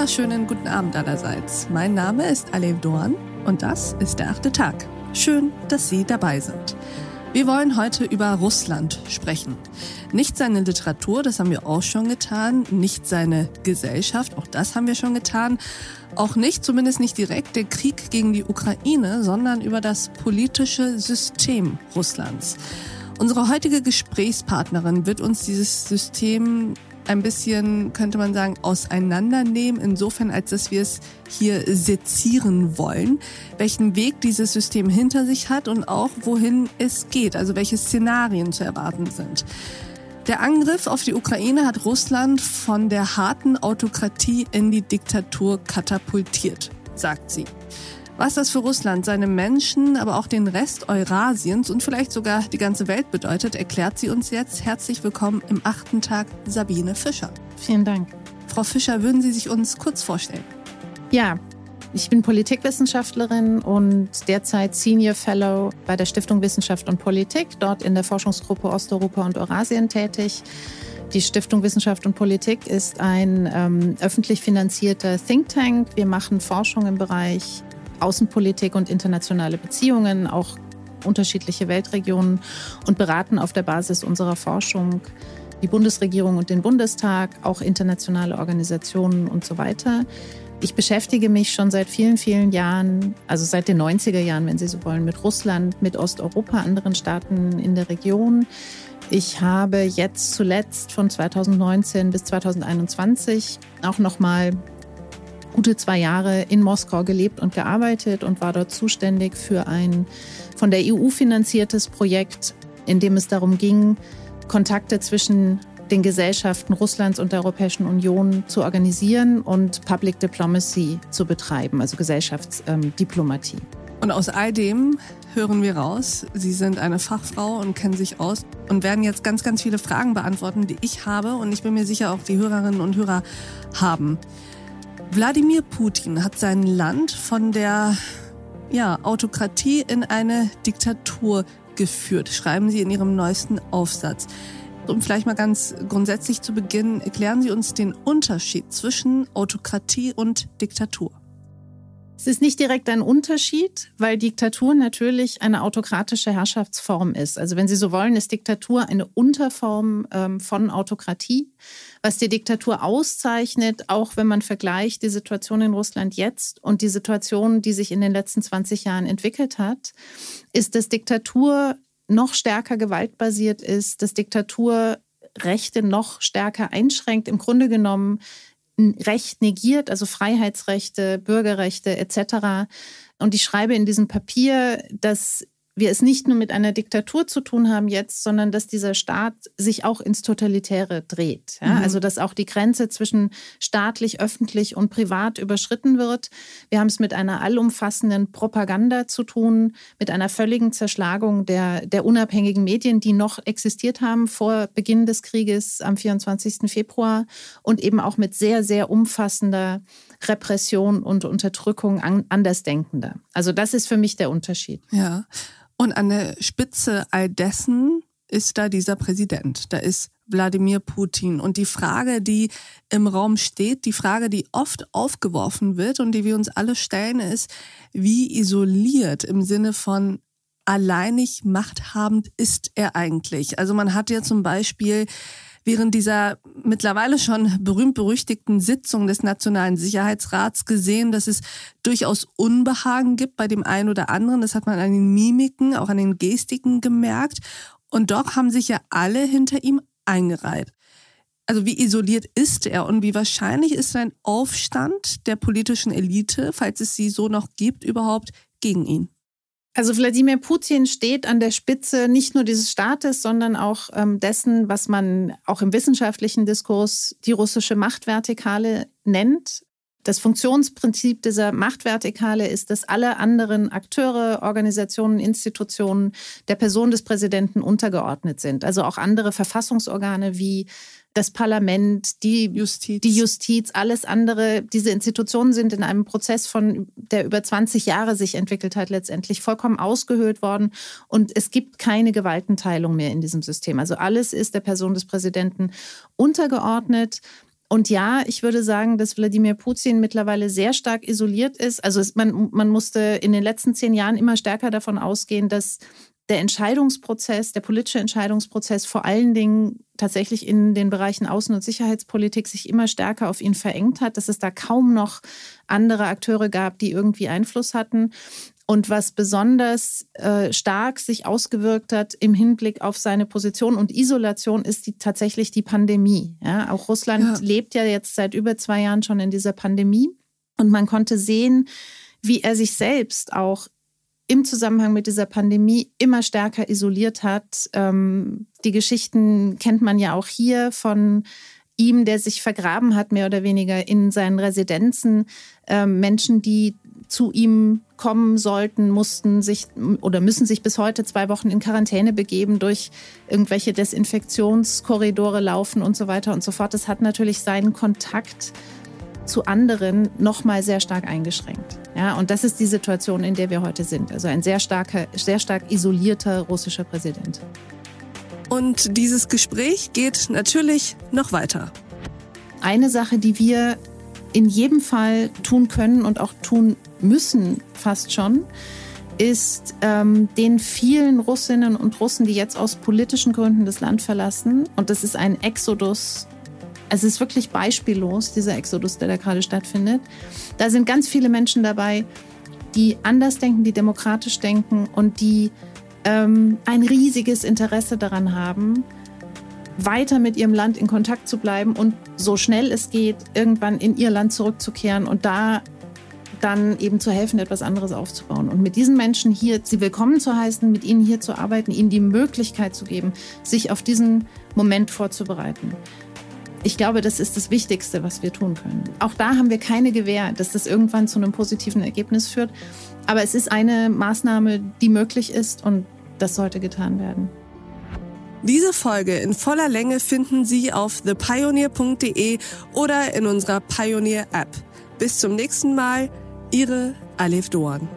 wunderschönen guten Abend allerseits. Mein Name ist Alev Doan und das ist der achte Tag. Schön, dass Sie dabei sind. Wir wollen heute über Russland sprechen. Nicht seine Literatur, das haben wir auch schon getan, nicht seine Gesellschaft, auch das haben wir schon getan, auch nicht, zumindest nicht direkt, der Krieg gegen die Ukraine, sondern über das politische System Russlands. Unsere heutige Gesprächspartnerin wird uns dieses System ein bisschen, könnte man sagen, auseinandernehmen, insofern als dass wir es hier sezieren wollen, welchen Weg dieses System hinter sich hat und auch wohin es geht, also welche Szenarien zu erwarten sind. Der Angriff auf die Ukraine hat Russland von der harten Autokratie in die Diktatur katapultiert, sagt sie. Was das für Russland, seine Menschen, aber auch den Rest Eurasiens und vielleicht sogar die ganze Welt bedeutet, erklärt sie uns jetzt. Herzlich willkommen im achten Tag Sabine Fischer. Vielen Dank. Frau Fischer, würden Sie sich uns kurz vorstellen? Ja, ich bin Politikwissenschaftlerin und derzeit Senior Fellow bei der Stiftung Wissenschaft und Politik, dort in der Forschungsgruppe Osteuropa und Eurasien tätig. Die Stiftung Wissenschaft und Politik ist ein ähm, öffentlich finanzierter Think Tank. Wir machen Forschung im Bereich Außenpolitik und internationale Beziehungen, auch unterschiedliche Weltregionen und beraten auf der Basis unserer Forschung die Bundesregierung und den Bundestag, auch internationale Organisationen und so weiter. Ich beschäftige mich schon seit vielen, vielen Jahren, also seit den 90er Jahren, wenn Sie so wollen, mit Russland, mit Osteuropa, anderen Staaten in der Region. Ich habe jetzt zuletzt von 2019 bis 2021 auch noch mal gute zwei Jahre in Moskau gelebt und gearbeitet und war dort zuständig für ein von der EU finanziertes Projekt, in dem es darum ging, Kontakte zwischen den Gesellschaften Russlands und der Europäischen Union zu organisieren und Public Diplomacy zu betreiben, also Gesellschaftsdiplomatie. Und aus all dem hören wir raus, Sie sind eine Fachfrau und kennen sich aus und werden jetzt ganz, ganz viele Fragen beantworten, die ich habe und ich bin mir sicher auch die Hörerinnen und Hörer haben. Wladimir Putin hat sein Land von der ja, Autokratie in eine Diktatur geführt, schreiben Sie in Ihrem neuesten Aufsatz. Um vielleicht mal ganz grundsätzlich zu beginnen, erklären Sie uns den Unterschied zwischen Autokratie und Diktatur. Es ist nicht direkt ein Unterschied, weil Diktatur natürlich eine autokratische Herrschaftsform ist. Also wenn Sie so wollen, ist Diktatur eine Unterform ähm, von Autokratie. Was die Diktatur auszeichnet, auch wenn man vergleicht die Situation in Russland jetzt und die Situation, die sich in den letzten 20 Jahren entwickelt hat, ist, dass Diktatur noch stärker gewaltbasiert ist, dass Diktatur Rechte noch stärker einschränkt. Im Grunde genommen Recht negiert, also Freiheitsrechte, Bürgerrechte etc. Und ich schreibe in diesem Papier, dass wir es nicht nur mit einer Diktatur zu tun haben jetzt, sondern dass dieser Staat sich auch ins Totalitäre dreht. Ja? Mhm. Also dass auch die Grenze zwischen staatlich, öffentlich und privat überschritten wird. Wir haben es mit einer allumfassenden Propaganda zu tun, mit einer völligen Zerschlagung der, der unabhängigen Medien, die noch existiert haben vor Beginn des Krieges am 24. Februar und eben auch mit sehr, sehr umfassender Repression und Unterdrückung Andersdenkender. Also das ist für mich der Unterschied. Ja. Und an der Spitze all dessen ist da dieser Präsident. Da ist Wladimir Putin. Und die Frage, die im Raum steht, die Frage, die oft aufgeworfen wird und die wir uns alle stellen, ist, wie isoliert im Sinne von alleinig machthabend ist er eigentlich? Also man hat ja zum Beispiel während dieser mittlerweile schon berühmt-berüchtigten Sitzung des Nationalen Sicherheitsrats gesehen, dass es durchaus Unbehagen gibt bei dem einen oder anderen. Das hat man an den Mimiken, auch an den Gestiken gemerkt. Und doch haben sich ja alle hinter ihm eingereiht. Also wie isoliert ist er und wie wahrscheinlich ist ein Aufstand der politischen Elite, falls es sie so noch gibt, überhaupt gegen ihn? Also Wladimir Putin steht an der Spitze nicht nur dieses Staates, sondern auch ähm, dessen, was man auch im wissenschaftlichen Diskurs die russische Machtvertikale nennt. Das Funktionsprinzip dieser Machtvertikale ist, dass alle anderen Akteure, Organisationen, Institutionen der Person des Präsidenten untergeordnet sind. Also auch andere Verfassungsorgane wie das Parlament, die Justiz. die Justiz, alles andere. Diese Institutionen sind in einem Prozess von, der über 20 Jahre sich entwickelt hat, letztendlich vollkommen ausgehöhlt worden. Und es gibt keine Gewaltenteilung mehr in diesem System. Also alles ist der Person des Präsidenten untergeordnet. Und ja, ich würde sagen, dass Wladimir Putin mittlerweile sehr stark isoliert ist. Also es, man, man musste in den letzten zehn Jahren immer stärker davon ausgehen, dass der Entscheidungsprozess, der politische Entscheidungsprozess vor allen Dingen tatsächlich in den Bereichen Außen- und Sicherheitspolitik sich immer stärker auf ihn verengt hat, dass es da kaum noch andere Akteure gab, die irgendwie Einfluss hatten. Und was besonders äh, stark sich ausgewirkt hat im Hinblick auf seine Position und Isolation, ist die, tatsächlich die Pandemie. Ja, auch Russland ja. lebt ja jetzt seit über zwei Jahren schon in dieser Pandemie. Und man konnte sehen, wie er sich selbst auch im Zusammenhang mit dieser Pandemie immer stärker isoliert hat. Ähm, die Geschichten kennt man ja auch hier von ihm, der sich vergraben hat, mehr oder weniger in seinen Residenzen. Ähm, Menschen, die zu ihm kommen sollten, mussten sich oder müssen sich bis heute zwei Wochen in Quarantäne begeben, durch irgendwelche Desinfektionskorridore laufen und so weiter und so fort. Das hat natürlich seinen Kontakt zu anderen noch mal sehr stark eingeschränkt. Ja, und das ist die Situation, in der wir heute sind. Also ein sehr starker, sehr stark isolierter russischer Präsident. Und dieses Gespräch geht natürlich noch weiter. Eine Sache, die wir in jedem Fall tun können und auch tun müssen, fast schon, ist ähm, den vielen Russinnen und Russen, die jetzt aus politischen Gründen das Land verlassen, und das ist ein Exodus, es ist wirklich beispiellos, dieser Exodus, der da gerade stattfindet. Da sind ganz viele Menschen dabei, die anders denken, die demokratisch denken und die ähm, ein riesiges Interesse daran haben, weiter mit ihrem Land in Kontakt zu bleiben und so schnell es geht, irgendwann in ihr Land zurückzukehren und da dann eben zu helfen, etwas anderes aufzubauen. Und mit diesen Menschen hier, sie willkommen zu heißen, mit ihnen hier zu arbeiten, ihnen die Möglichkeit zu geben, sich auf diesen Moment vorzubereiten. Ich glaube, das ist das Wichtigste, was wir tun können. Auch da haben wir keine Gewähr, dass das irgendwann zu einem positiven Ergebnis führt. Aber es ist eine Maßnahme, die möglich ist und das sollte getan werden. Diese Folge in voller Länge finden Sie auf thepioneer.de oder in unserer Pioneer App. Bis zum nächsten Mal, Ihre Alef Doan.